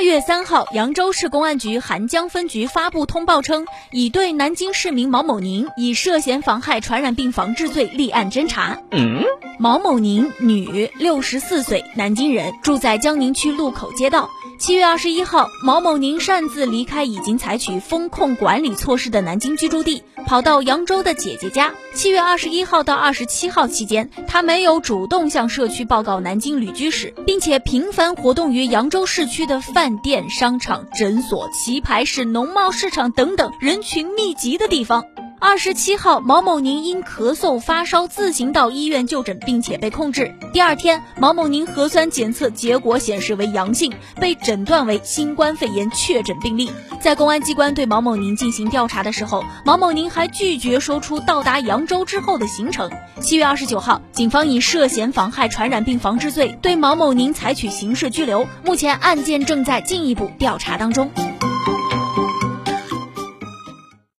八月三号，扬州市公安局邗江分局发布通报称，已对南京市民毛某宁以涉嫌妨害传染病防治罪立案侦查。毛某宁，女，六十四岁，南京人，住在江宁区路口街道。七月二十一号，毛某宁擅自离开已经采取风控管理措施的南京居住地，跑到扬州的姐姐家。七月二十一号到二十七号期间，他没有主动向社区报告南京旅居史，并且频繁活动于扬州市区的饭店、商场、诊所、棋牌室、农贸市场等等人群密集的地方。二十七号，毛某宁因咳嗽发烧自行到医院就诊，并且被控制。第二天，毛某宁核酸检测结果显示为阳性，被诊断为新冠肺炎确诊病例。在公安机关对毛某宁进行调查的时候，毛某宁还拒绝说出到达扬州之后的行程。七月二十九号，警方以涉嫌妨害传染病防治罪对毛某宁采取刑事拘留，目前案件正在进一步调查当中。